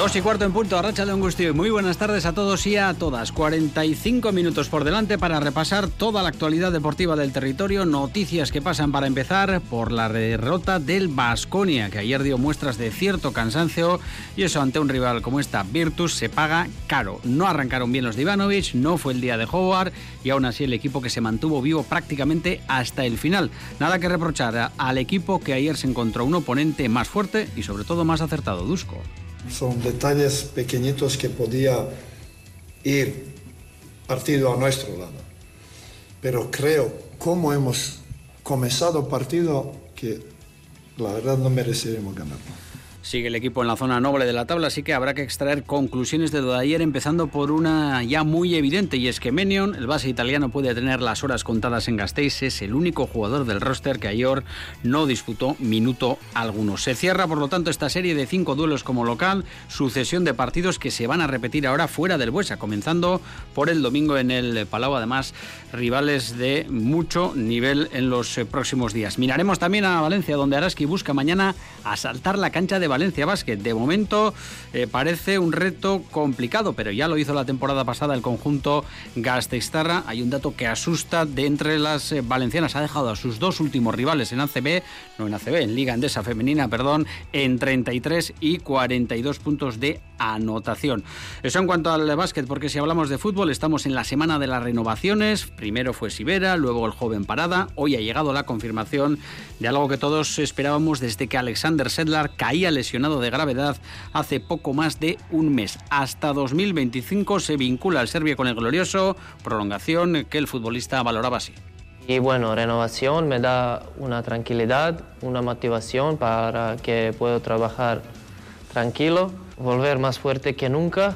Dos y cuarto en punto, Arracha de Angustio. Muy buenas tardes a todos y a todas. 45 minutos por delante para repasar toda la actualidad deportiva del territorio. Noticias que pasan para empezar por la derrota del Basconia, que ayer dio muestras de cierto cansancio. Y eso ante un rival como esta Virtus se paga caro. No arrancaron bien los de no fue el día de Howard y aún así el equipo que se mantuvo vivo prácticamente hasta el final. Nada que reprochar al equipo que ayer se encontró un oponente más fuerte y sobre todo más acertado, Dusko. Son detalles pequeñitos que podía ir partido a nuestro lado. Pero creo, como hemos comenzado partido, que la verdad no mereceremos ganarlo. Sigue el equipo en la zona noble de la tabla, así que habrá que extraer conclusiones de lo de ayer, empezando por una ya muy evidente, y es que Menion, el base italiano, puede tener las horas contadas en Gasteiz, es el único jugador del roster que ayer no disputó minuto alguno. Se cierra, por lo tanto, esta serie de cinco duelos como local, sucesión de partidos que se van a repetir ahora fuera del Buesa, comenzando por el domingo en el Palau, además, rivales de mucho nivel en los próximos días. Miraremos también a Valencia, donde Araski busca mañana asaltar la cancha de Valencia Basket. De momento eh, parece un reto complicado, pero ya lo hizo la temporada pasada el conjunto Gasteiztarra. Hay un dato que asusta de entre las eh, valencianas. Ha dejado a sus dos últimos rivales en ACB, no en ACB, en Liga Endesa Femenina, perdón, en 33 y 42 puntos de anotación. Eso en cuanto al básquet, porque si hablamos de fútbol, estamos en la semana de las renovaciones. Primero fue Sibera, luego el joven Parada. Hoy ha llegado la confirmación de algo que todos esperábamos desde que Alexander Sedlar caía lesionado de gravedad hace poco más de un mes. Hasta 2025 se vincula el Serbia con el glorioso, prolongación que el futbolista valoraba así. Y bueno, renovación me da una tranquilidad, una motivación para que puedo trabajar tranquilo, volver más fuerte que nunca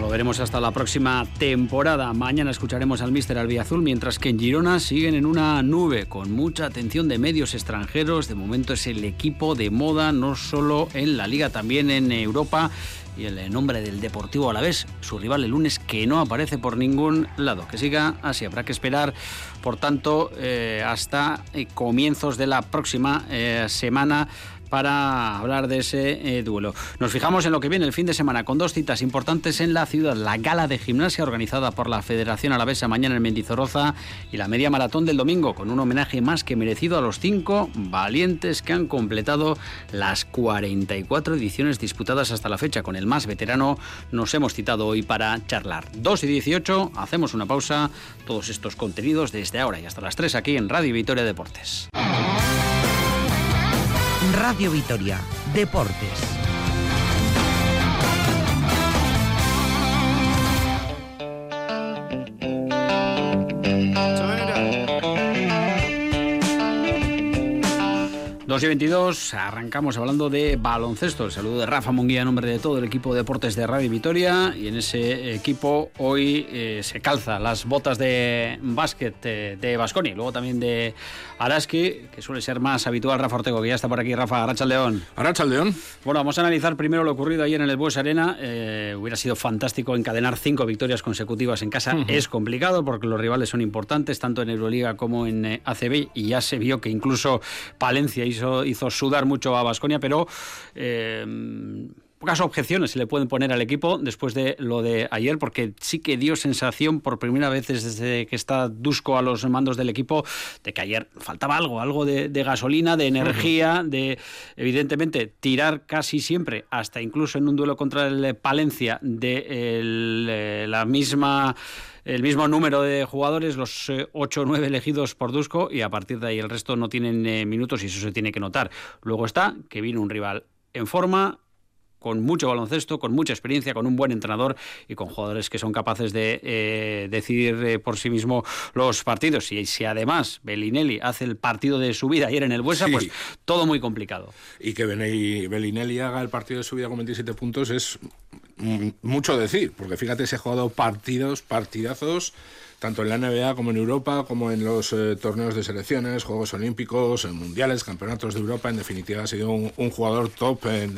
lo veremos hasta la próxima temporada. Mañana escucharemos al Mister Albiazul, mientras que en Girona siguen en una nube con mucha atención de medios extranjeros. De momento es el equipo de moda, no solo en la liga, también en Europa. Y el nombre del Deportivo a la vez, su rival el lunes, que no aparece por ningún lado. Que siga así, habrá que esperar, por tanto, eh, hasta eh, comienzos de la próxima eh, semana para hablar de ese eh, duelo. Nos fijamos en lo que viene el fin de semana con dos citas importantes en la ciudad, la gala de gimnasia organizada por la Federación Alavesa mañana en Mendizorroza y la media maratón del domingo con un homenaje más que merecido a los cinco valientes que han completado las 44 ediciones disputadas hasta la fecha. Con el más veterano nos hemos citado hoy para charlar. 2 y 18, hacemos una pausa, todos estos contenidos desde ahora y hasta las 3 aquí en Radio Victoria Deportes. Radio Vitoria, Deportes. 2 y 22, arrancamos hablando de baloncesto. El saludo de Rafa Munguía en nombre de todo el equipo de deportes de Radio Vitoria. Y en ese equipo hoy eh, se calza las botas de básquet eh, de Basconi, luego también de Araski, que suele ser más habitual. Rafa Ortego, que ya está por aquí. Rafa, Aracha León. Aracha León. Bueno, vamos a analizar primero lo ocurrido ayer en el Bues Arena. Eh, hubiera sido fantástico encadenar cinco victorias consecutivas en casa. Es complicado porque los rivales son importantes, tanto en Euroliga como en ACB. Y ya se vio que incluso Palencia hizo hizo, sudar mucho a Basconia, pero eh, pocas objeciones se le pueden poner al equipo después de lo de ayer, porque sí que dio sensación por primera vez desde que está Dusko a los mandos del equipo de que ayer faltaba algo, algo de, gasolina, de energía, de evidentemente tirar casi siempre, hasta incluso en un duelo contra el Palencia, de eh, la misma el mismo número de jugadores, los 8 o 9 elegidos por Dusko, y a partir de ahí el resto no tienen eh, minutos y eso se tiene que notar. Luego está que vino un rival en forma, con mucho baloncesto, con mucha experiencia, con un buen entrenador y con jugadores que son capaces de eh, decidir eh, por sí mismo los partidos. Y si además Bellinelli hace el partido de su vida ayer en el Buesa, pues todo muy complicado. Y que Bellinelli haga el partido de su vida con 27 puntos es mucho decir, porque fíjate, se ha jugado partidos, partidazos tanto en la NBA como en Europa, como en los eh, torneos de selecciones, Juegos Olímpicos, Mundiales, Campeonatos de Europa. En definitiva, ha sido un, jugador top eh,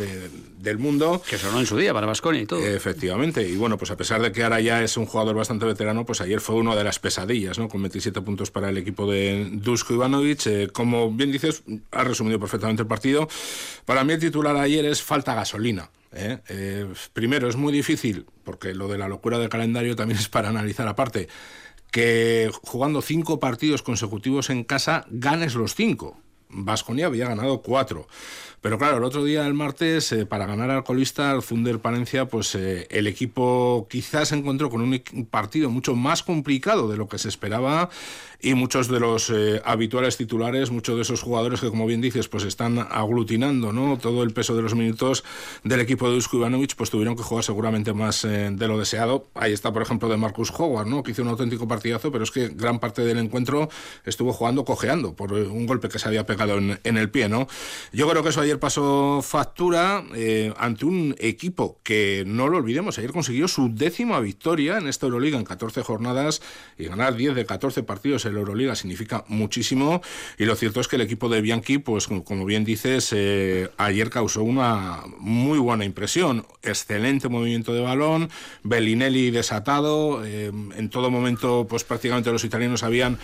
del mundo. Que sonó en su día para Vasconia y todo. Efectivamente. Y bueno, pues a pesar de que ahora ya es un jugador bastante veterano, pues ayer fue una de las pesadillas, ¿no? Con 27 puntos para el equipo de Dusko Ivanovic. Eh, como bien dices, ha resumido perfectamente el partido. Para mí el titular ayer es falta gasolina. primero, es muy difícil, porque lo de la locura del calendario también es para analizar aparte que jugando cinco partidos consecutivos en casa ganes los cinco. Vasconia había ganado cuatro. Pero claro, el otro día, el martes, eh, para ganar al colista, al Zunder Palencia, pues eh, el equipo quizás se encontró con un partido mucho más complicado de lo que se esperaba y muchos de los eh, habituales titulares, muchos de esos jugadores que, como bien dices, pues están aglutinando ¿no? todo el peso de los minutos del equipo de Dusko Ivanovic, pues tuvieron que jugar seguramente más de lo deseado. Ahí está, por ejemplo, de Marcus Howard, ¿no? que hizo un auténtico partidazo, pero es que gran parte del encuentro estuvo jugando cojeando por un golpe que se había pegado en, en el pie. ¿no? Yo creo que eso ayer pasó factura eh, ante un equipo que, no lo olvidemos, ayer consiguió su décima victoria en esta Euroliga en 14 jornadas y ganar 10 de 14 partidos la Euroliga significa muchísimo. Y lo cierto es que el equipo de Bianchi, pues como bien dices, eh, ayer causó una muy buena impresión, excelente movimiento de balón, Bellinelli desatado, eh, en todo momento pues prácticamente los italianos habían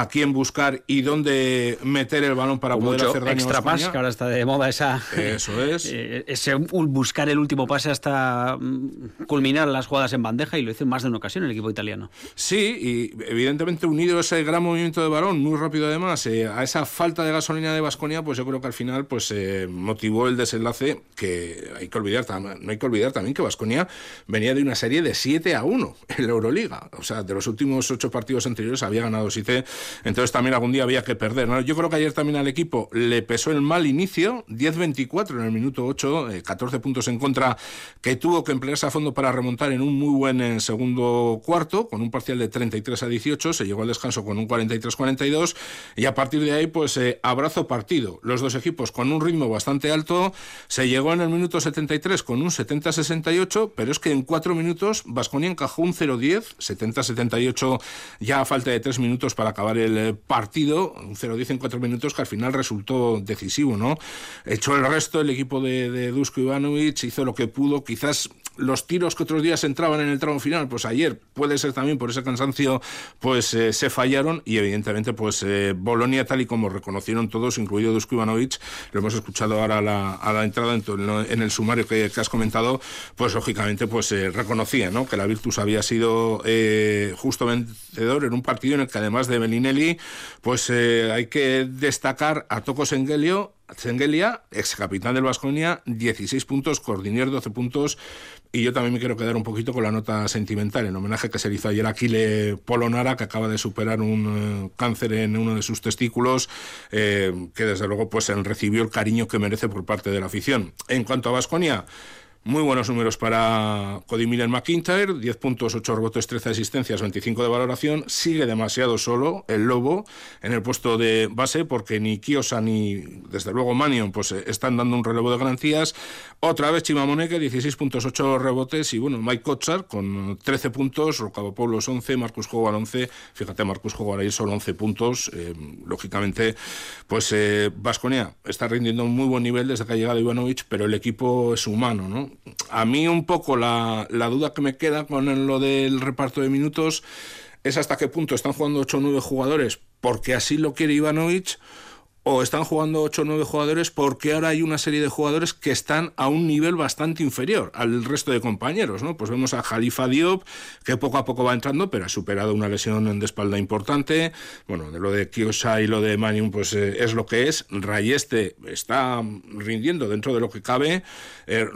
a quién buscar y dónde meter el balón para poder hacer daño extra pass, que ahora está de moda esa eso es. eh, ese buscar el último pase hasta mm, culminar las jugadas en bandeja y lo hizo en más de una ocasión el equipo italiano. Sí y evidentemente unido a ese gran movimiento de balón muy rápido además eh, a esa falta de gasolina de Vasconia pues yo creo que al final pues eh, motivó el desenlace que hay que olvidar no hay que olvidar también que Vasconia venía de una serie de 7 a 1 en la Euroliga. O sea de los últimos 8 partidos anteriores había ganado 7 entonces también algún día había que perder. Yo creo que ayer también al equipo le pesó el mal inicio, 10-24 en el minuto 8, 14 eh, puntos en contra, que tuvo que emplearse a fondo para remontar en un muy buen eh, segundo cuarto, con un parcial de 33 a 18, se llegó al descanso con un 43-42, y a partir de ahí, pues eh, abrazo partido. Los dos equipos con un ritmo bastante alto, se llegó en el minuto 73 con un 70-68, pero es que en cuatro minutos Vasconia encajó un 0-10, 70-78 ya a falta de tres minutos para acabar el eh, partido, un 0-10 en cuatro minutos que al final resultó decisivo, ¿no? Echó el resto el equipo de, de Dusko Ivanovic, hizo lo que pudo, quizás los tiros que otros días entraban en el tramo final, pues ayer puede ser también por ese cansancio, pues eh, se fallaron y evidentemente pues eh, Bolonia tal y como reconocieron todos, incluido Dusko Ivanovic, lo hemos escuchado ahora a la, a la entrada en, el sumario que, has comentado, pues lógicamente pues eh, reconocía ¿no? que la Virtus había sido justo vencedor en un partido en el que además de Bellinelli, pues hay que destacar a Toco Sengelio Zengelia, ex capitán del Vasconia, 16 puntos, Cordinier 12 puntos. Y yo también me quiero quedar un poquito con la nota sentimental, en homenaje que se le hizo ayer a Aquile Polonara, que acaba de superar un eh, cáncer en uno de sus testículos, eh, que desde luego pues recibió el cariño que merece por parte de la afición. En cuanto a Vasconia, muy buenos números para Cody Miller McIntyre, 10 puntos, 8 rebotes, 13 asistencias, 25 de valoración. Sigue demasiado solo el Lobo en el puesto de base porque ni Kiosa ni, desde luego, Manion pues, eh, están dando un relevo de garantías. Otra vez Chimamoneque, 16 puntos, 8 rebotes. Y bueno, Mike Kotsar con 13 puntos, Rocabo Pueblos 11, Marcus Howard 11. Fíjate, Marcus Howard ahí solo 11 puntos. Eh, lógicamente, pues Vasconia eh, está rindiendo un muy buen nivel desde que ha llegado Ivanovic, pero el equipo es humano, ¿no? A mí un poco la, duda que me queda con lo del reparto de minutos es hasta qué punto están jugando 8 o 9 jugadores porque así lo quiere Ivanovic o están jugando 8 o 9 jugadores porque ahora hay una serie de jugadores que están a un nivel bastante inferior al resto de compañeros, ¿no? Pues vemos a Jalifa Diop, que poco a poco va entrando, pero ha superado una lesión de espalda importante. Bueno, de lo de Kiosa y lo de Manium, pues eh, es lo que es. Rayeste está rindiendo dentro de lo que cabe. Eh,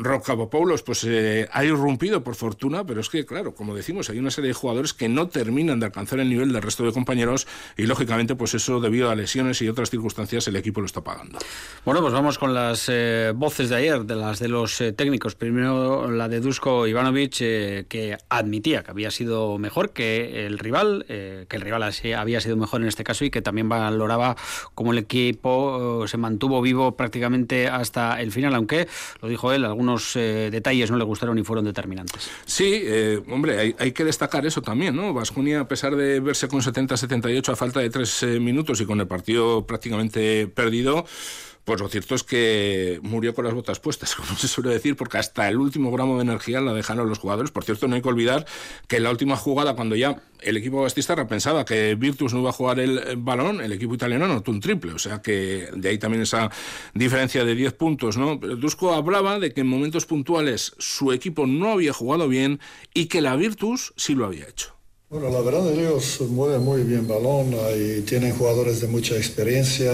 Paulos, pues eh, ha irrumpido por fortuna, pero es que, claro, como decimos, hay una serie de jugadores que no terminan de alcanzar el nivel del resto de compañeros y, lógicamente, pues eso debido a lesiones y otras circunstancias días el equipo lo está pagando. Bueno, pues vamos con las eh, voces de ayer, de las de los eh, técnicos. Primero la de Dusko Ivanovic, eh, que admitía que había sido mejor que el rival, que el rival había sido mejor en este caso y que también valoraba cómo el equipo se mantuvo vivo prácticamente hasta el final, aunque, lo dijo él, algunos detalles no le gustaron y fueron determinantes. Sí, hombre, hay, hay, que destacar eso también, ¿no? Vasconia, a pesar de verse con 70-78 a falta de tres minutos y con el partido prácticamente perdido, pues lo cierto es que murió con las botas puestas, como se suele decir, porque hasta el último gramo de energía la dejaron los jugadores. Por cierto, no hay que olvidar que en la última jugada, cuando ya el equipo bastistarra pensaba que Virtus no iba a jugar el balón, el equipo italiano anotó un triple. O sea que de ahí también esa diferencia de 10 puntos. ¿no? Pero Dusko hablaba de que en momentos puntuales su equipo no había jugado bien y que la Virtus sí lo había hecho. Bueno, la verdad ellos mueven muy bien balón y tienen jugadores de mucha experiencia,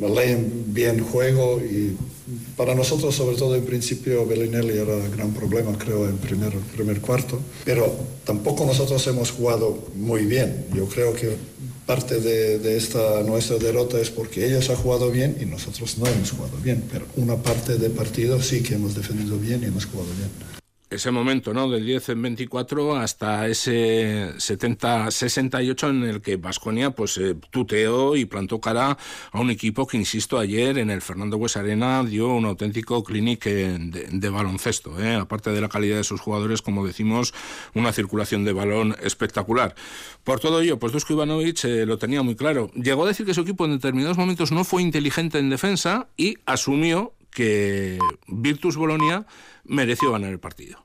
leen bien juego y para nosotros, sobre todo en principio, Bellinelli era gran problema, creo, en primer, primer cuarto, pero tampoco nosotros hemos jugado muy bien. Yo creo que parte de, de, esta nuestra derrota es porque ellos han jugado bien y nosotros no hemos jugado bien, pero una parte del partido sí que hemos defendido bien y hemos jugado bien ese momento, ¿no? Del 10 en 24 hasta ese 70-68 en el que Vasconia pues eh, tuteó y plantó cara a un equipo que, insisto, ayer en el Fernando Hues Arena dio un auténtico clinic de, baloncesto. ¿eh? Aparte de la calidad de sus jugadores, como decimos, una circulación de balón espectacular. Por todo ello, pues Dusko Ivanovic eh, lo tenía muy claro. Llegó a decir que su equipo en determinados momentos no fue inteligente en defensa y asumió que Virtus Bolonia mereció ganar el partido.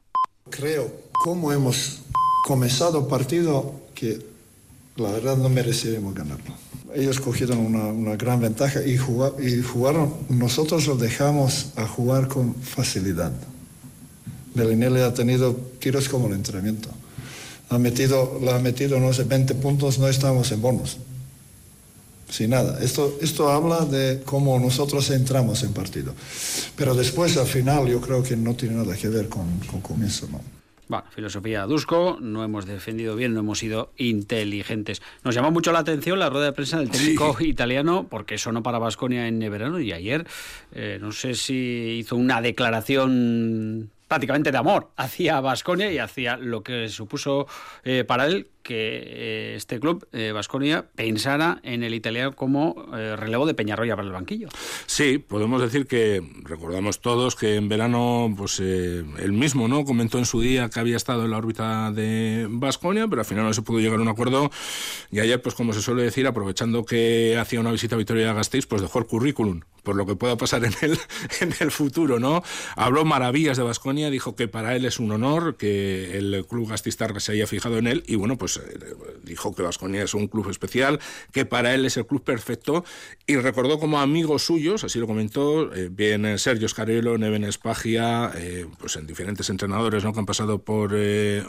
Creo, como hemos comenzado partido, que la verdad no merecíamos ganarlo. Ellos cogieron una, gran ventaja y, y jugaron, nosotros lo dejamos a jugar con facilidad. Bellinelli ha tenido tiros como el entrenamiento. Ha metido, la ha metido, no sé, 20 puntos, no estamos en bonos sin nada. Esto, esto habla de cómo nosotros entramos en partido. Pero después, al final, yo creo que no tiene nada que ver con, con, eso, ¿no? Bueno, filosofía Dusko, no hemos defendido bien, no hemos sido inteligentes. Nos llamó mucho la atención la rueda de prensa del técnico italiano, porque eso no para Vasconia en verano y ayer, eh, no sé si hizo una declaración prácticamente de amor hacia Vasconia y hacia lo que supuso eh, para él que eh, este club, Vasconia, eh, pensara en el italiano como eh, relevo de Peñarroya para el banquillo. Sí, podemos decir que recordamos todos que en verano, pues él mismo no comentó en su día que había estado en la órbita de Vasconia, pero al final no se pudo llegar a un acuerdo. Y ayer, pues como se suele decir, aprovechando que hacía una visita a Vitoria Gasteiz, pues dejó el currículum por lo que pueda pasar en el, en el futuro, ¿no? Habló maravillas de Vasconia, dijo que para él es un honor que el club gastistarra se haya fijado en él y bueno, pues dijo que Vasconia es un club especial, que para él es el club perfecto y recordó como amigos suyos, así lo comentó, eh, bien Sergio Scarello, Neven Espagia, eh, pues en diferentes entrenadores ¿no? que han pasado por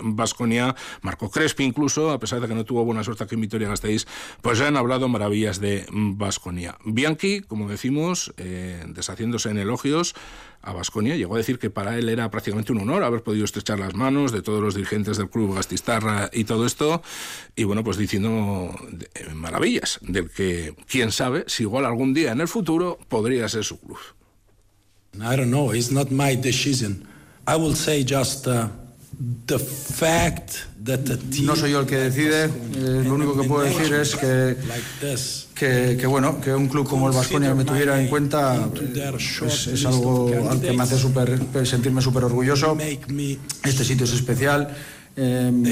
Vasconia, eh, Marco Crespi incluso, a pesar de que no tuvo buena suerte aquí en Vitoria Gasteiz, pues ya han hablado maravillas de Vasconia. Bianchi, como decimos, deshaciéndose en elogios, a Basconia. Llegó a decir que para él era prácticamente un honor haber podido estrechar las manos de todos los dirigentes del club Gastistarra y todo esto. Y bueno, pues diciendo eh, maravillas del que, quién sabe, si igual algún día en el futuro podría ser su club. I don't know, it's not my decision. I will say just uh, the fact no soy yo el que decide, eh, lo único que puedo decir es que, que, bueno, que un club como el Vasconia me tuviera en cuenta es, algo que me hace super, sentirme súper orgulloso. Este sitio es especial. Em,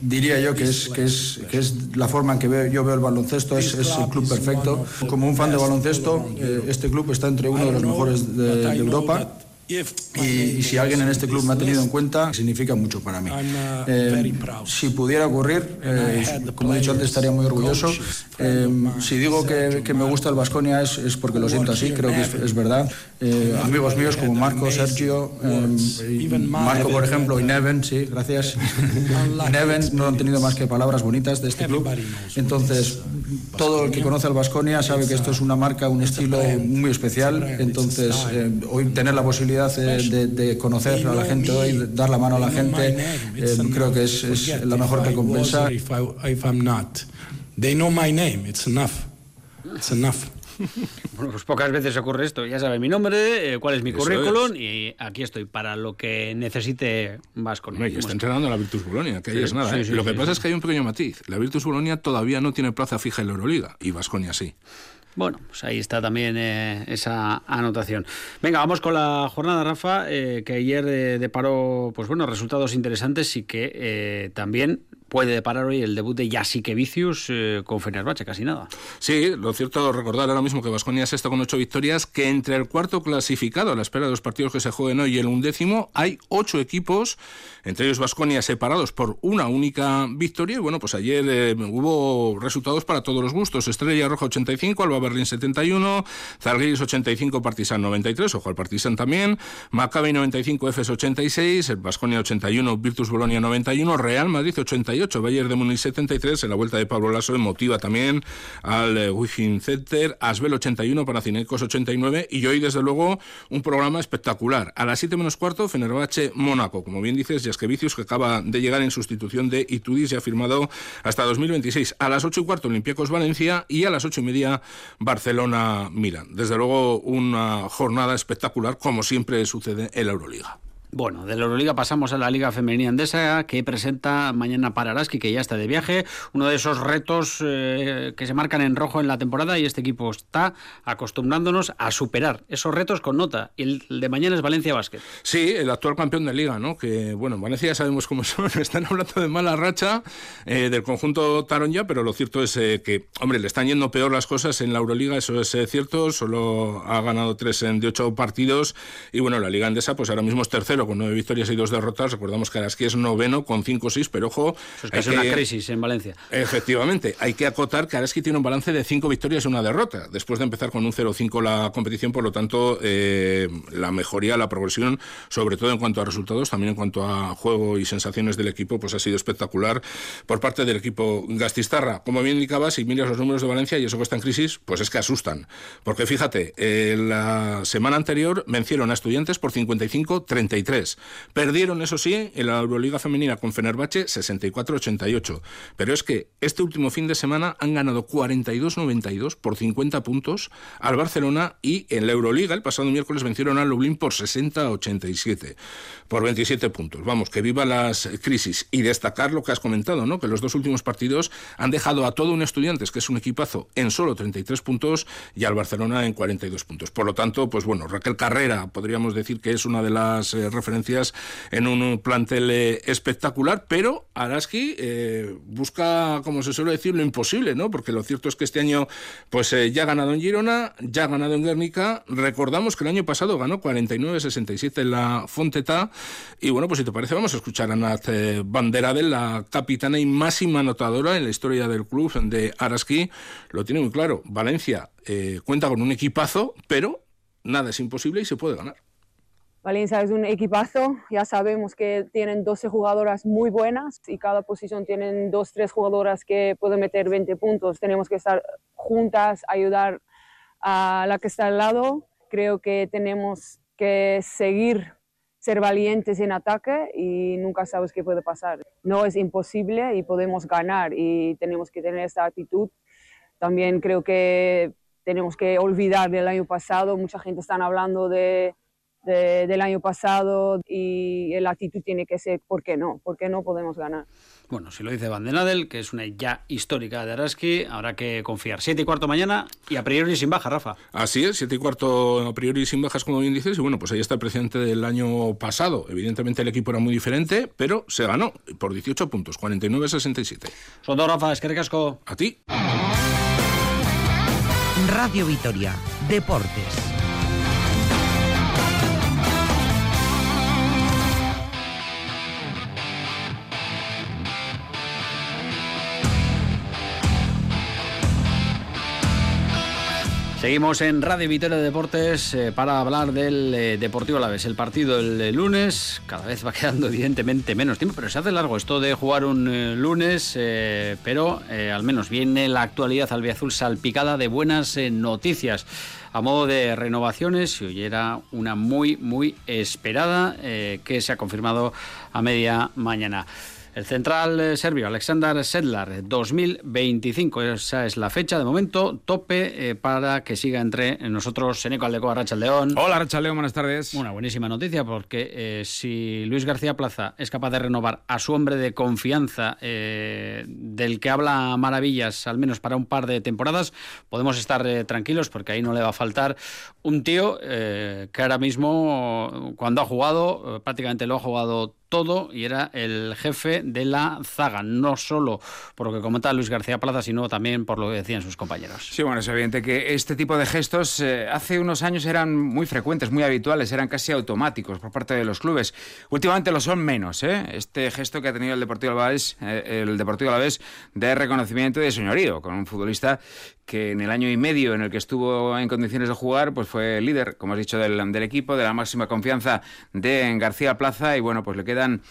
diría yo que es, que, es, que es la forma en que veo, yo veo el baloncesto, es, es, el club perfecto. Como un fan de baloncesto, eh, este club está entre uno de los mejores de Europa y, si alguien en este club me ha tenido en cuenta, significa mucho para mí. Uh, eh, si pudiera ocurrir, eh, como he dicho antes, estaría muy orgulloso. Eh, si digo que, que, me gusta el Vasconia es, es, porque lo siento así, creo que es, verdad. amigos míos como Marco, Sergio, Marco, por ejemplo, y Neven, sí, gracias. Neven no han tenido más que palabras bonitas de este club. Entonces, todo el que conoce al Vasconia sabe que esto es una marca, un estilo muy especial. Entonces, hoy tener la posibilidad de, conocer a la gente hoy, dar la mano a la gente, eh, creo que es, es la mejor recompensa. They know my name, it's enough. It's enough. Bueno, pues pocas veces ocurre esto. Ya sabe mi nombre, eh, cuál es mi currículum y aquí estoy para lo que necesite Vasco. No, está entrenando la Virtus Bolonia, que ahí es nada. ¿eh? lo que pasa es que hay un pequeño matiz. La Virtus Bolonia todavía no tiene plaza fija en la Euroliga y Vasconia sí. Bueno, pues ahí está también eh, esa anotación. Venga, vamos con la jornada, Rafa, que ayer deparó pues bueno, resultados interesantes y que también puede deparar hoy el debut de Yasique Vicius eh, con Fenerbahce, casi nada. Sí, lo cierto recordar ahora mismo que Vasconia está con ocho victorias, que entre el cuarto clasificado a la espera de los partidos que se jueguen hoy y el undécimo hay ocho equipos, entre ellos Vasconia separados por una única victoria. Y bueno, pues ayer eh, hubo resultados para todos los gustos. Estrella Roja 85, Alba Berlín 71, Zarguiris 85, Partizan 93, ojo al Partizan también, Maccabi 95, Efes 86, Vasconia 81, Virtus Bolonia 91, Real Madrid 88, Bayern de Múnich 73, en la vuelta de Pablo Lasso emotiva también al eh, Wiggin Center, Asbel 81, para Cinecos 89 y hoy desde luego un programa espectacular. A las 7 menos cuarto, Fenerbahce Mónaco, como bien dices, Jaskevicius que acaba de llegar en sustitución de Itudis y ha firmado hasta 2026. A las 8 y cuarto Olympiacos Valencia y a las 8 y media Barcelona Milan. Desde luego una jornada espectacular como siempre sucede en la Euroliga. Bueno, de la Euroliga pasamos a la Liga Femenina Andesa, que presenta mañana para Araski, que ya está de viaje. Uno de esos retos eh, que se marcan en rojo en la temporada y este equipo está acostumbrándonos a superar esos retos con nota. Y el de mañana es Valencia Basket. Sí, el actual campeón de Liga, ¿no? Que, bueno, en Valencia ya sabemos cómo son. Están hablando de mala racha eh, del conjunto Taronja, pero lo cierto es eh, que, hombre, le están yendo peor las cosas en la Euroliga, eso es cierto. Solo ha ganado tres de ocho partidos. Y, bueno, la Liga Andesa, pues ahora mismo es tercero con nueve victorias y dos derrotas. Recordamos que Araski es noveno con cinco seis, pero ojo. es una crisis en Valencia. Efectivamente, hay que acotar que Araski tiene un balance de cinco victorias y una derrota, después de empezar con un 0-5 la competición, por lo tanto, eh, la mejoría, la progresión, sobre todo en cuanto a resultados, también en cuanto a juego y sensaciones del equipo, pues ha sido espectacular por parte del equipo Gastistarra. Como bien indicaba, si miras los números de Valencia y eso que está en crisis, pues es que asustan. Porque fíjate, eh, la semana anterior vencieron a estudiantes por 55-33. Perdieron, eso sí, en la Euroliga Femenina con Fenerbahce 64-88. Pero es que este último fin de semana han ganado 42-92 por 50 puntos al Barcelona y en la Euroliga el pasado miércoles vencieron al Lublin por 60-87 por 27 puntos. Vamos, que viva las crisis y destacar lo que has comentado, ¿no? Que los dos últimos partidos han dejado a todo un Estudiantes, que es un equipazo, en solo 33 puntos y al Barcelona en 42 puntos. Por lo tanto, pues bueno, Raquel Carrera podríamos decir que es una de las eh, referencias en un plantel eh, espectacular, pero Araski eh, busca, como se suele decir, lo imposible, ¿no? Porque lo cierto es que este año pues eh, ya ha ganado en Girona, ya ha ganado en Guernica. Recordamos que el año pasado ganó 49-67 en la Fonteta. Y bueno, pues si te parece, vamos a escuchar a Nat Bandera de la capitana y máxima anotadora en la historia del club de Araski. Lo tiene muy claro. Valencia cuenta con un equipazo, pero nada es imposible y se puede ganar. Valencia es un equipazo, ya sabemos que tienen 12 jugadoras muy buenas y cada posición tienen dos, tres jugadoras que pueden meter 20 puntos. Tenemos que estar juntas, ayudar a la que está al lado. Creo que tenemos que seguir ser valientes en ataque y nunca sabes qué puede pasar. No es imposible y podemos ganar y tenemos que tener esta actitud. También creo que tenemos que olvidar del año pasado. Mucha gente está hablando de del año pasado y la actitud tiene que ser ¿por qué no? ¿Por qué no podemos ganar? Bueno, si lo dice Van Denadel, que es una ya histórica de Araski, habrá que confiar. Siete y cuarto mañana y a priori sin baja, Rafa. Así es, siete y cuarto a priori sin bajas, como bien dices, y bueno, pues ahí está el presidente del año pasado. Evidentemente el equipo era muy diferente, pero se ganó por 18 puntos, 49-67. Son dos, Rafa, es que recasco. A ti. Radio Vitoria, Deportes. Seguimos en Radio Vitoria Deportes eh, para hablar del eh, Deportivo Alavés. El partido el, lunes cada vez va quedando evidentemente menos tiempo, pero se hace largo esto de jugar un eh, lunes, pero al menos viene la actualidad albiazul salpicada de buenas noticias. A modo de renovaciones, y hoy era una muy, muy esperada que se ha confirmado a media mañana. El central eh, serbio Alexander Sedlar, 2025, esa es la fecha de momento, tope eh, para que siga entre nosotros Seneco Aldecoa, León. Hola León, buenas tardes. Una buenísima noticia porque eh, si Luis García Plaza es capaz de renovar a su hombre de confianza, del que habla maravillas, al menos para un par de temporadas, podemos estar tranquilos porque ahí no le va a faltar un tío que ahora mismo, cuando ha jugado, prácticamente lo ha jugado todo y era el jefe de la zaga, no solo por lo que comentaba Luis García Plaza, sino también por lo que decían sus compañeros. Sí, bueno, es evidente que este tipo de gestos eh, hace unos años eran muy frecuentes, muy habituales, eran casi automáticos por parte de los clubes. Últimamente lo son menos, ¿eh? Este gesto que ha tenido el Deportivo Alavés, eh, el Deportivo Alavés de reconocimiento y de señorío, con un futbolista que en el año y medio en el que estuvo en condiciones de jugar, pues fue líder, como has dicho, del, del equipo, de la máxima confianza de García Plaza y bueno, pues le quedan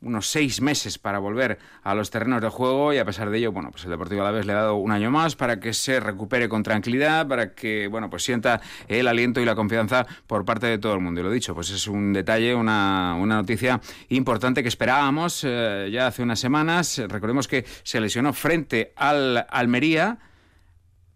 unos seis meses para volver a los terrenos de juego y a pesar de ello, bueno, pues el Deportivo Alavés le ha dado un año más para que se recupere con tranquilidad, para que, bueno, pues sienta el aliento y la confianza por parte de todo el mundo. Y lo dicho, pues es un detalle, una, una noticia importante que esperábamos eh, ya hace unas semanas. Recordemos que se lesionó frente al Almería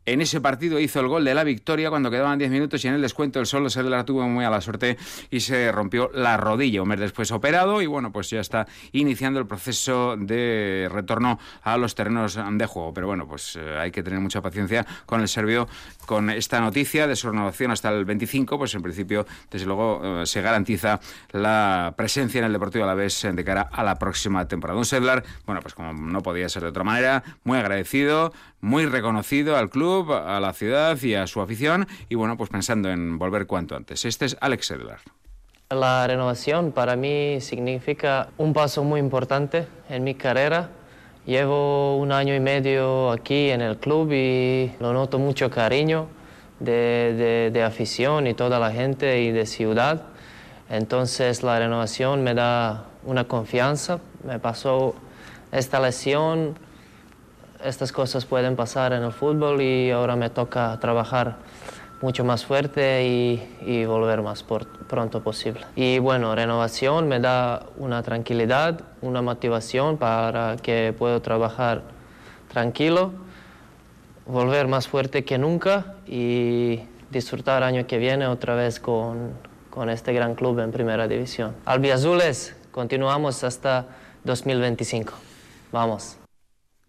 en ese partido hizo el gol de la victoria cuando quedaban 10 minutos y en el descuento el solo se tuvo muy a la suerte y se rompió la rodilla. Un mes después operado y bueno, pues ya está iniciando el proceso de retorno a los terrenos de juego. Pero bueno, pues eh, hay que tener mucha paciencia con el serbio con esta noticia de su renovación hasta el 25, pues en principio, desde luego, eh, se garantiza la presencia en el Deportivo a la vez de cara a la próxima temporada. Un Sedlar, bueno, pues como no podía ser de otra manera, muy agradecido, muy reconocido al club, a la ciudad y a su afición y bueno, pues pensando en volver cuanto antes. Este es Alex Sedlar. La renovación para mí significa un paso muy importante en mi carrera. Llevo un año y medio aquí en el club y lo noto mucho cariño de, de afición y toda la gente y de ciudad. Entonces la renovación me da una confianza. Me pasó esta lesión estas cosas pueden pasar en el fútbol y ahora me toca trabajar mucho más fuerte y, volver más pronto posible. Y bueno, renovación me da una tranquilidad, una motivación para que puedo trabajar tranquilo, volver más fuerte que nunca y disfrutar año que viene otra vez con, con este gran club en primera división. Albiazules, continuamos hasta 2025. Vamos.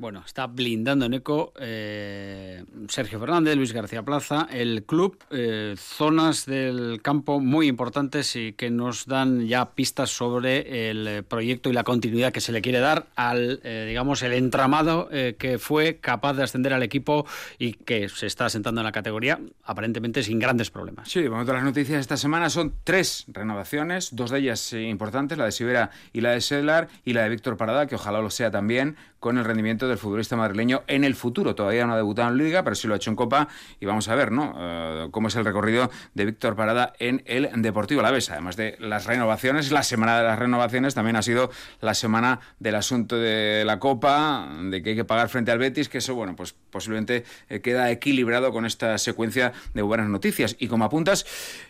Bueno, está blindando en eco eh, Sergio Fernández, Luis García Plaza, el club, eh, zonas del campo muy importantes y que nos dan ya pistas sobre el proyecto y la continuidad que se le quiere dar al, eh, digamos, el entramado que fue capaz de ascender al equipo y que se está asentando en la categoría aparentemente sin grandes problemas. Sí, de momento las noticias de esta semana son tres renovaciones, dos de ellas importantes, la de Sibera y la de Sedlar y la de Víctor Parada, que ojalá lo sea también con el rendimiento del futbolista madrileño en el futuro. Todavía no ha debutado en Liga, pero sí lo ha hecho en Copa y vamos a ver, ¿no? Eh, cómo es el recorrido de Víctor Parada en el Deportivo Alavés. Además de las renovaciones, la semana de las renovaciones también ha sido la semana del asunto de la Copa, de que hay que pagar frente al Betis, que eso, bueno, pues posiblemente eh, queda equilibrado con esta secuencia de buenas noticias. Y como apuntas,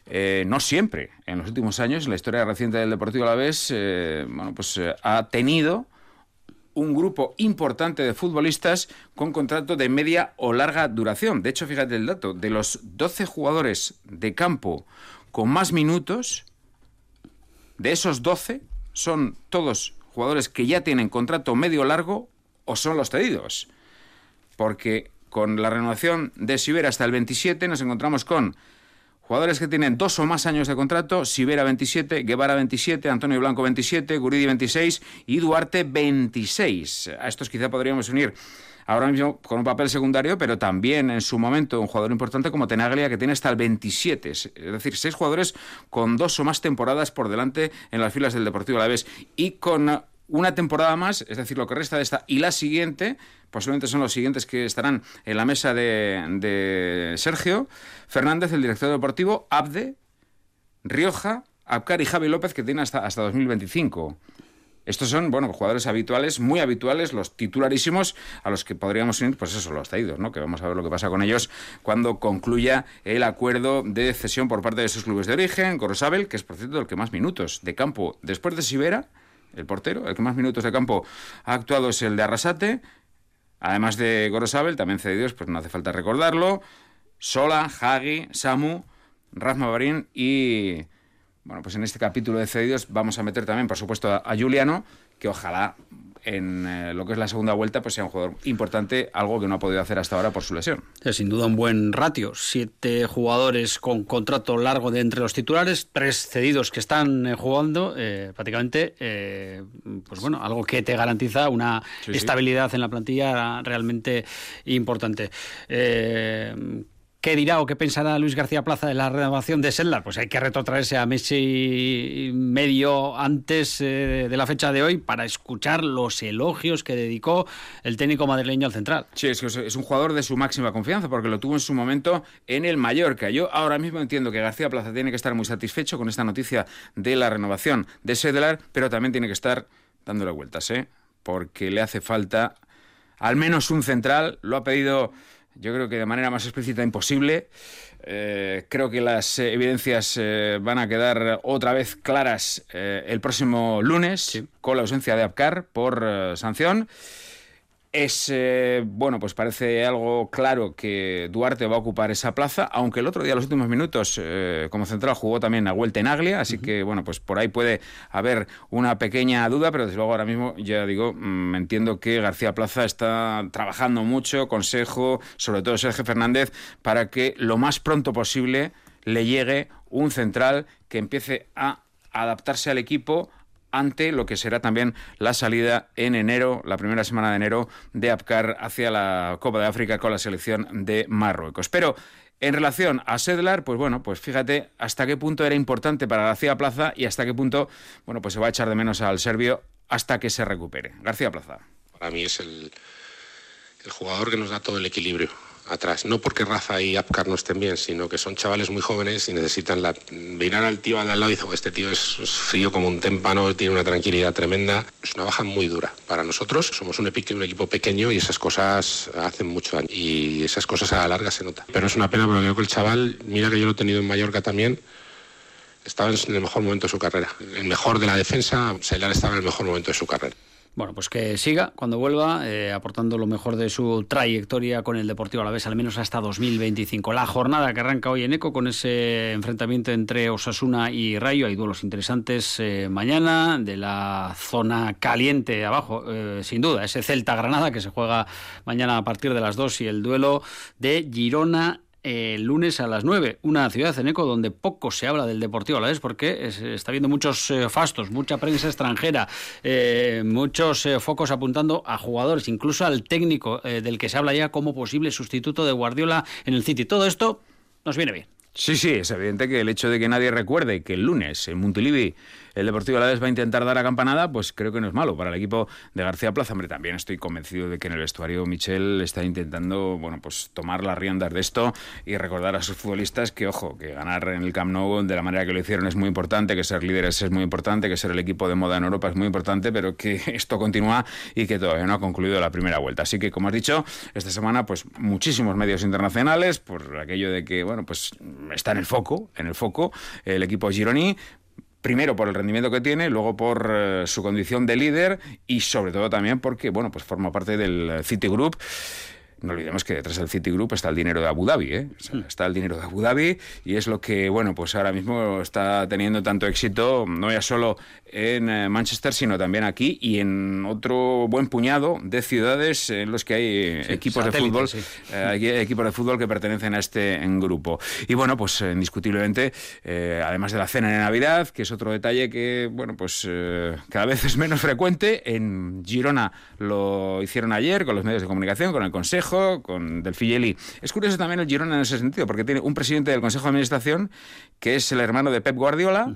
eh, no siempre, en los últimos años, la historia reciente del Deportivo Alavés, bueno, pues ha tenido un grupo importante de futbolistas con contrato de media o larga duración. De hecho, fíjate el dato, de los 12 jugadores de campo con más minutos, de esos 12 son todos jugadores que ya tienen contrato medio largo o son los cedidos. Porque con la renovación de Sibera hasta el 27 nos encontramos con Jugadores que tienen dos o más años de contrato, Sibera 27, Guevara 27, Antonio Blanco 27, Guridi 26 y Duarte 26. A estos quizá podríamos unir ahora mismo con un papel secundario, pero también en su momento un jugador importante como Tenaglia que tiene hasta el 27. Es decir, seis jugadores con dos o más temporadas por delante en las filas del Deportivo Alavés y con una temporada más, es decir, lo que resta de esta y la siguiente, posiblemente son los siguientes que estarán en la mesa de, Sergio Fernández, el director deportivo, Abde, Rioja, Abcar y Javi López, que tiene hasta, hasta 2025. Estos son, bueno, jugadores habituales, muy habituales, los titularísimos, a los que podríamos unir, pues eso, los traídos, ¿no? Que vamos a ver lo que pasa con ellos cuando concluya el acuerdo de cesión por parte de sus clubes de origen, Corosabel, que es, por cierto, el que más minutos de campo después de Sibera el portero. El que más minutos de campo ha actuado es el de Arrasate. Además de Gorosabel, también cedidos, pues no hace falta recordarlo. Sola, Hagi, Samu, Razma Barín y bueno, pues en este capítulo de cedidos vamos a meter también, por supuesto, a, Juliano, que ojalá en eh, lo que es la segunda vuelta pues sea un jugador importante, algo que no ha podido hacer hasta ahora por su lesión. Es sin duda un buen ratio. Siete jugadores con contrato largo de entre los titulares, tres cedidos que están eh, jugando, eh, prácticamente, pues bueno, algo que te garantiza una estabilidad en la plantilla realmente importante. ¿Qué dirá o qué pensará Luis García Plaza de la renovación de Sellar? Pues hay que retrotraerse a Messi medio antes eh, de la fecha de hoy para escuchar los elogios que dedicó el técnico madrileño al central. Sí, es, es un jugador de su máxima confianza porque lo tuvo en su momento en el Mallorca. Yo ahora mismo entiendo que García Plaza tiene que estar muy satisfecho con esta noticia de la renovación de Sedlar, pero también tiene que estar dándole vueltas, ¿eh? porque le hace falta al menos un central. Lo ha pedido yo creo que de manera más explícita imposible. Eh, creo que las evidencias eh, van a quedar otra vez claras eh, el próximo lunes con la ausencia de Apcar por sanción. Es, eh, bueno, pues parece algo claro que Duarte va a ocupar esa plaza, aunque el otro día, los últimos minutos, eh, como central jugó también a Vuelta en Aglia, así que, bueno, pues por ahí puede haber una pequeña duda, pero desde luego ahora mismo, ya digo, mm, entiendo que García Plaza está trabajando mucho, consejo, sobre todo Sergio Fernández, para que lo más pronto posible le llegue un central que empiece a adaptarse al equipo, ante lo que será también la salida en enero, la primera semana de enero, de Apcar hacia la Copa de África con la selección de Marruecos. Pero en relación a Sedlar, pues bueno, pues fíjate hasta qué punto era importante para García Plaza y hasta qué punto, bueno, pues se va a echar de menos al serbio hasta que se recupere. García Plaza. Para mí es el, el jugador que nos da todo el equilibrio atrás. No porque Raza y Apcar no estén bien, sino que son chavales muy jóvenes y necesitan la... mirar al tío al lado y dicen, este tío es, frío como un témpano, tiene una tranquilidad tremenda. Es una baja muy dura para nosotros. Somos un, un equipo pequeño y esas cosas hacen mucho daño. Y esas cosas a la larga se notan. Pero es una pena porque creo que el chaval, mira que yo lo he tenido en Mallorca también, estaba en el mejor momento de su carrera. El mejor de la defensa, Seilar estaba en el mejor momento de su carrera. Bueno, pues que siga cuando vuelva, eh, aportando lo mejor de su trayectoria con el Deportivo a la vez, al menos hasta 2025. La jornada que arranca hoy en ECO con ese enfrentamiento entre Osasuna y Rayo. Hay duelos interesantes eh, mañana de la zona caliente abajo, eh, sin duda. Ese Celta Granada que se juega mañana a partir de las 2 y el duelo de Girona el lunes a las 9. Una ciudad en Eco donde poco se habla del Deportivo a la vez porque está habiendo muchos eh, fastos, mucha prensa extranjera, eh, muchos eh, focos apuntando a jugadores, incluso al técnico del que se habla ya como posible sustituto de Guardiola en el City. Todo esto nos viene bien. Sí, sí, es evidente que el hecho de que nadie recuerde que el lunes en Montilivi el Deportivo Alavés va a intentar dar a campanada, pues creo que no es malo para el equipo de García Plaza. Hombre, también estoy convencido de que en el vestuario Michel está intentando, bueno, pues tomar las riendas de esto y recordar a sus futbolistas que, ojo, que ganar en el Camp Nou de la manera que lo hicieron es muy importante, que ser líderes es muy importante, que ser el equipo de moda en Europa es muy importante, pero que esto continúa y que todavía no ha concluido la primera vuelta. Así que, como has dicho, esta semana, pues muchísimos medios internacionales, por aquello de que, bueno, pues está en el foco, en el foco, el equipo Gironi, primero por el rendimiento que tiene, luego por eh, su condición de líder y sobre todo también porque, bueno, pues forma parte del City Group no olvidemos que detrás del Citigroup está el dinero de Abu Dhabi, ¿eh? está el dinero de Abu Dhabi y es lo que, bueno, pues ahora mismo está teniendo tanto éxito, no ya solo en eh, Manchester, sino también aquí y en otro buen puñado de ciudades en los que hay equipos de fútbol, eh, equipos de fútbol que pertenecen a este grupo. Y bueno, pues indiscutiblemente, además de la cena de Navidad, que es otro detalle que, bueno, pues cada vez es menos frecuente, en Girona lo hicieron ayer con los medios de comunicación, con el Consejo, con Del Figeli. Es curioso también el Girona en ese sentido, porque tiene un presidente del Consejo de Administración que es el hermano de Pep Guardiola.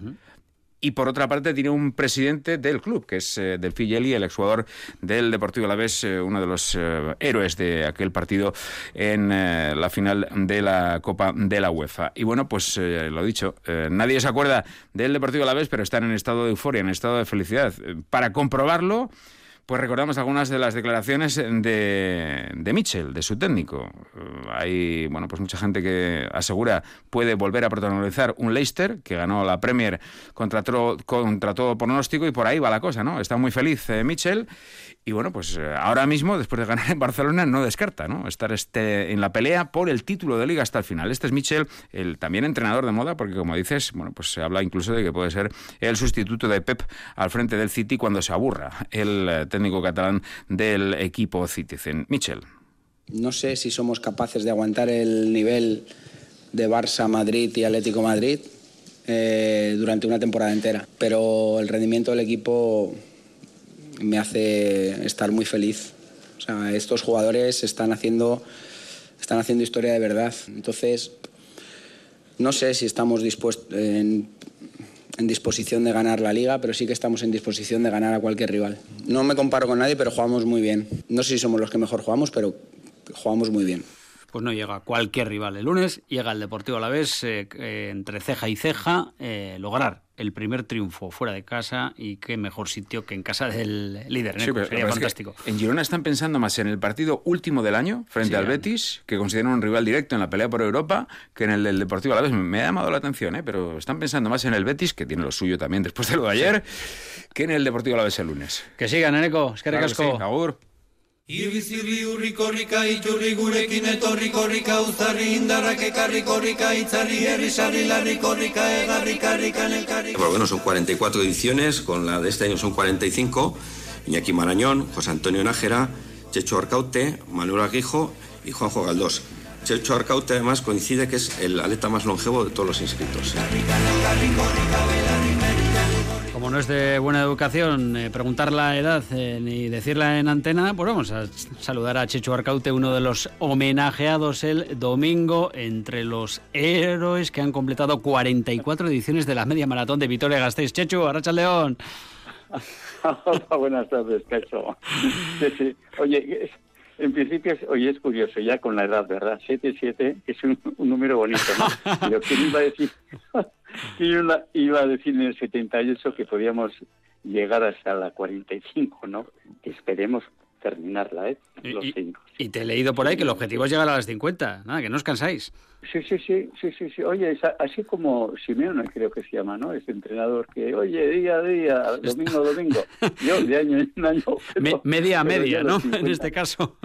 Y por otra parte tiene un presidente del club, que es eh, Del Figeli, el exjugador del Deportivo Alavés, eh, uno de los eh, héroes de aquel partido en la final de la Copa de la UEFA. Y bueno, pues lo dicho, nadie se acuerda del Deportivo Alavés, pero están en estado de euforia, en estado de felicidad. para comprobarlo, Pues recordamos algunas de las declaraciones de, de Mitchell, de su técnico. Hay bueno, pues mucha gente que asegura puede volver a protagonizar un Leicester que ganó la Premier contra, contra todo pronóstico y por ahí va la cosa, ¿no? Está muy feliz eh, Mitchell y bueno, pues eh, ahora mismo, después de ganar en Barcelona, no descarta ¿no? estar este, en la pelea por el título de liga hasta el final. Este es Michel, el también entrenador de moda, porque como dices, bueno, pues se habla incluso de que puede ser el sustituto de Pep al frente del City cuando se aburra eh, técnico catalán del equipo Citizen. Michel. No sé si somos capaces de aguantar el nivel de Barça, Madrid y Atlético Madrid eh, durante una temporada entera, pero el rendimiento del equipo me hace estar muy feliz. Estos jugadores están haciendo, están haciendo historia de verdad. Entonces, no sé si estamos dispuestos en, disposición de ganar la liga, pero sí que estamos en disposición de ganar a cualquier rival. No me comparo con nadie, pero jugamos muy bien. No sé si somos los que mejor jugamos, pero jugamos muy bien pues no llega cualquier rival. El lunes llega el Deportivo a la vez, eh, eh, entre ceja y ceja, eh, lograr el primer triunfo fuera de casa y qué mejor sitio que en casa del líder. Sería fantástico. En Girona están pensando más en el partido último del año frente al Betis, que consideran un rival directo en la pelea por Europa, que en el del Deportivo a la vez. Me ha llamado la atención, ¿eh? pero están pensando más en el Betis, que tiene lo suyo también después de lo de ayer, que en el Deportivo a la vez el lunes. Que sigan, Eneco. Es que claro agur. Irbizirri urri korrika, iturri gurekin etorri son 44 ediciones, con la de este año son 45. Iñaki Marañón, José Antonio Nájera, Checho Arcaute, Manuel Aguijo y Juanjo Galdós. Checho Arcaute además coincide que es el atleta más longevo de todos los inscritos. Como no es de buena educación eh, preguntar la edad eh, ni decirla en antena, pues vamos a saludar a Chechu Arcaute, uno de los homenajeados el domingo entre los héroes que han completado 44 ediciones de la media maratón de Vitoria Gasteiz. Chechu, Arracha León. Hola, buenas tardes, Cacho. Oye, en principio, oye, es curioso, ya con la edad, ¿verdad? 7-7 es un, número bonito, ¿no? Pero ¿quién iba a decir? Iba, iba a decir en el 78 que podíamos llegar hasta la 45, ¿no? Esperemos terminarla, ¿eh? y, te he leído por ahí que el objetivo es llegar a las 50, nada, que no os cansáis. Sí, sí, sí, sí, sí, sí. Oye, así como Simeone creo que se llama, ¿no? Ese entrenador que, oye, día a día, domingo a domingo. Yo de año en año. media a media, ¿no? En este caso.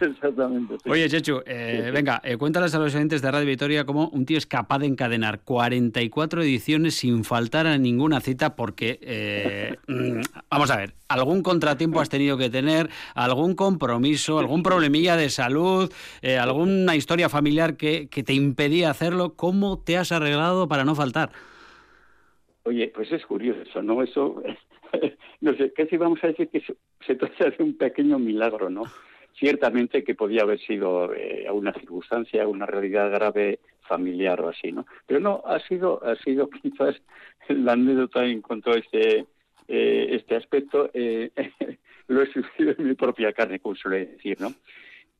Exactamente. Oye, Chechu, eh, venga, eh, cuéntales a los oyentes de Radio Victoria cómo un tío es capaz de encadenar 44 ediciones sin faltar a ninguna cita porque, eh, mm, vamos a ver, algún contratiempo has tenido que tener, algún compromiso, algún problemilla de salud, alguna historia familiar que, que te impedía hacerlo, ¿cómo te has arreglado para no faltar? Oye, pues es curioso, ¿no? Eso, no sé, casi vamos a decir que se trata de un pequeño milagro, ¿no? Ciertamente que podía haber sido eh, una circunstancia, una realidad grave familiar o así, ¿no? Pero no, ha sido, ha sido quizás la anécdota en cuanto a este, eh, este aspecto, eh, lo he sufrido en mi propia carne, como suele decir, ¿no?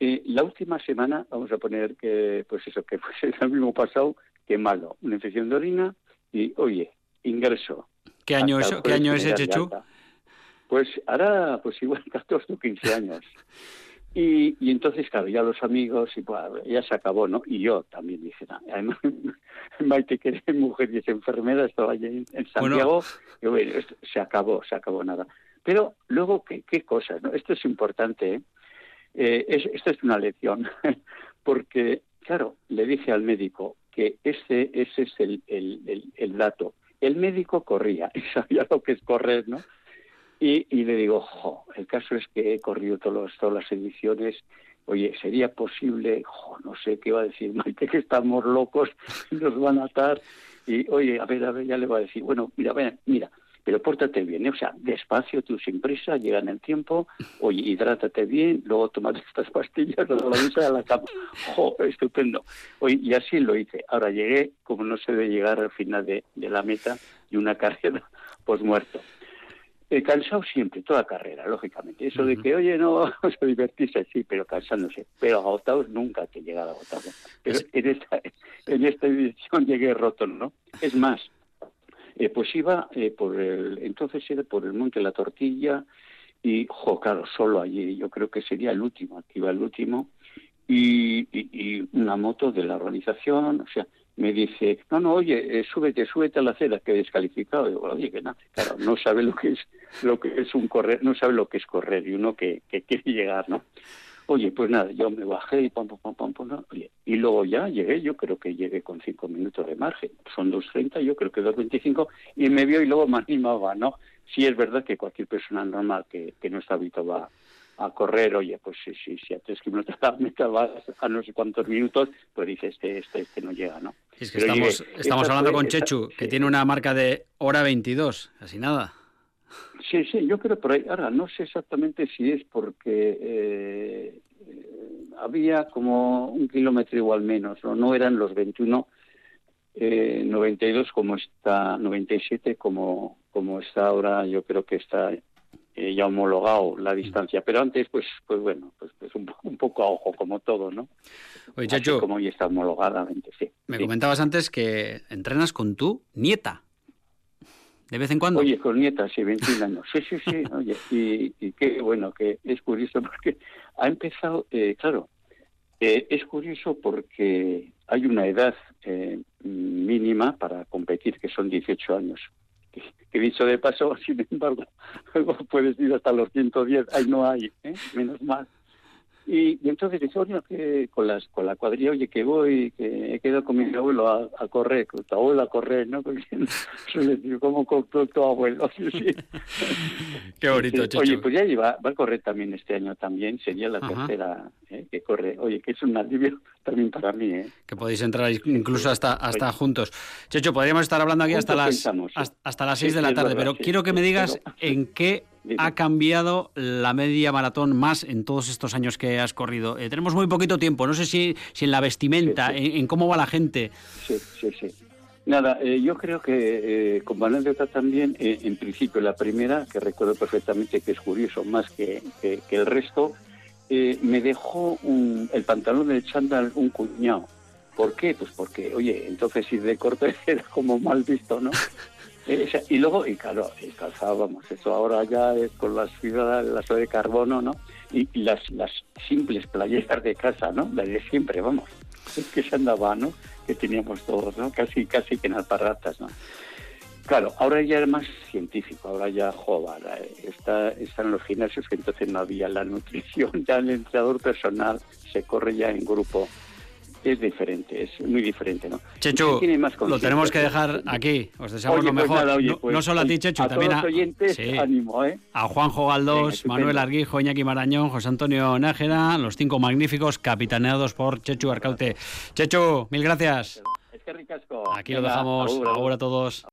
Eh, la última semana, vamos a poner que, pues eso, que fue el mismo pasado, que malo, una infección de orina y, oye, ingreso. ¿Qué año es, ¿qué año es Chechu? Pues hará, pues igual 14 o 15 años. Y, y entonces, claro, ya los amigos, y pues, ya se acabó, ¿no? Y yo también dije, además, Maite, que es mujer y es enfermera, estaba allí en, Santiago, y bueno, se acabó, se acabó nada. Pero luego, ¿qué, qué cosas? ¿no? Esto es importante, ¿eh? Eh, es, esta es una lección, porque, claro, le dije al médico que ese, ese es el, el, dato. El médico corría y sabía lo que es correr, ¿no? Y, y le digo, jo, el caso es que he corrido todas las ediciones. Oye, ¿sería posible? Jo, no sé qué va a decir Maite, que estamos locos, nos van a atar. Y, oye, a ver, a ver, ya le va a decir, bueno, mira, mira, pero pórtate bien, ¿eh? o sea, despacio, tú sin prisa, llega en el tiempo, oye, hidrátate bien, luego tomas estas pastillas, luego la misa a la cama. ¡Jo, estupendo! Oye, y así lo hice. Ahora llegué, como no se debe llegar al final de, la meta, y una carrera pues muerto. He cansado siempre, toda carrera, lógicamente. Eso de que, oye, no, vamos a divertirse, sí, pero cansándose. Pero agotados nunca te llegado agotado. Pero en esta, en esta edición llegué roto, ¿no? Es más, Eh, pues iba eh, por el, entonces era por el Monte La Tortilla y, jo, claro, solo allí, yo creo que sería el último, aquí iba el último, y, y, y una moto de la organización, o sea, me dice, no, no, oye, eh, súbete, súbete a la acera, que descalificado. digo, oye, que nada, claro, no sabe lo que es, lo que es un correr, no sabe lo que es correr y uno que, que quiere llegar, ¿no? Oye, pues nada, yo me bajé y pam, pam, pam, pam. Oye, y luego ya llegué, yo creo que llegué con cinco minutos de margen, son 2.30, yo creo que 2.25, y me vio y luego me animaba, ¿no? Sí es verdad que cualquier persona normal que, que no está habituada a correr, oye, pues sí, sí, si a tres kilómetros la meta vas a no sé cuántos minutos, pues dices, este, este, este no llega, ¿no? Es que Pero estamos, llegué, estamos hablando fue, con Chechu, esta, que sí. tiene una marca de hora 22, así nada. Sí, sí, yo creo por ahí. Ahora, no sé exactamente si es porque eh, había como un kilómetro igual menos, ¿no? No eran los 21, eh, 92 como está, 97 como, como está ahora, yo creo que está eh, ya homologado la distancia. Pero antes, pues, pues bueno, pues, pues un, un, poco a ojo, como todo, ¿no? Oye, Chacho, como ya está homologada, sí. Me sí. comentabas antes que entrenas con tu nieta. ¿De vez en cuando? Oye, con nieta, sí, 21 años. Sí, sí, sí. Oye, y, y qué bueno, que es curioso porque ha empezado, eh, claro, eh, es curioso porque hay una edad eh, mínima para competir, que son 18 años. Que, que dicho de paso, sin embargo, puedes ir hasta los 110, ahí no hay, ¿eh? menos mal. Y, y, entonces dice, oye, que con, las, con la cuadrilla, oye, que voy, que he quedado con mi abuelo a, a correr, con tu abuelo a correr, ¿no? Porque suele decir, ¿cómo compró tu abuelo? Sí, sí. Qué bonito, sí, Oye, pues ya lleva, va a correr también este año también, sería la Ajá. tercera ¿eh? que corre. Oye, que es un alivio también para mí, ¿eh? Que podéis entrar incluso hasta, hasta oye. juntos. Checho, podríamos estar hablando aquí hasta las, hasta, hasta, las 6 de la tarde, pero quiero que me digas en qué ha cambiado la media maratón más en todos estos años que has corrido? Eh, tenemos muy poquito tiempo, no sé si, si en la vestimenta, sí, sí. En, en, cómo va la gente. Sí, sí, sí. Nada, eh, yo creo que eh, como anécdota también, eh, en principio la primera, que recuerdo perfectamente que es curioso más que, que, que el resto, eh, me dejó un, el pantalón del chándal un cuñado. ¿Por qué? Pues porque, oye, entonces ir de corte era como mal visto, ¿no? Y luego, y claro, y calzábamos, eso ahora ya es con las fibras, las de carbono, ¿no? Y, y, las, las simples playeras de casa, ¿no? Las de siempre, vamos. Es que se andaba, ¿no? Que teníamos todos, ¿no? Casi, casi que en alparratas, ¿no? Claro, ahora ya es más científico, ahora ya joda, está, están los gimnasios que entonces no había la nutrición, ya el entrenador personal se corre ya en grupo es diferente, es muy diferente, ¿no? Chechu, lo tenemos que dejar aquí. Os deseamos oye, lo mejor. Pues nada, oye, pues, no, no, solo a ti, Chechu, a también a, oyentes, sí, ánimo, ¿eh? a Juanjo Galdós, Venga, Manuel Arguijo, Iñaki Marañón, José Antonio Nájera, los cinco magníficos capitaneados por Chechu Arcaute. Chechu, mil gracias. Es que ricasco. Aquí Venga, lo dejamos. Ahora a todos.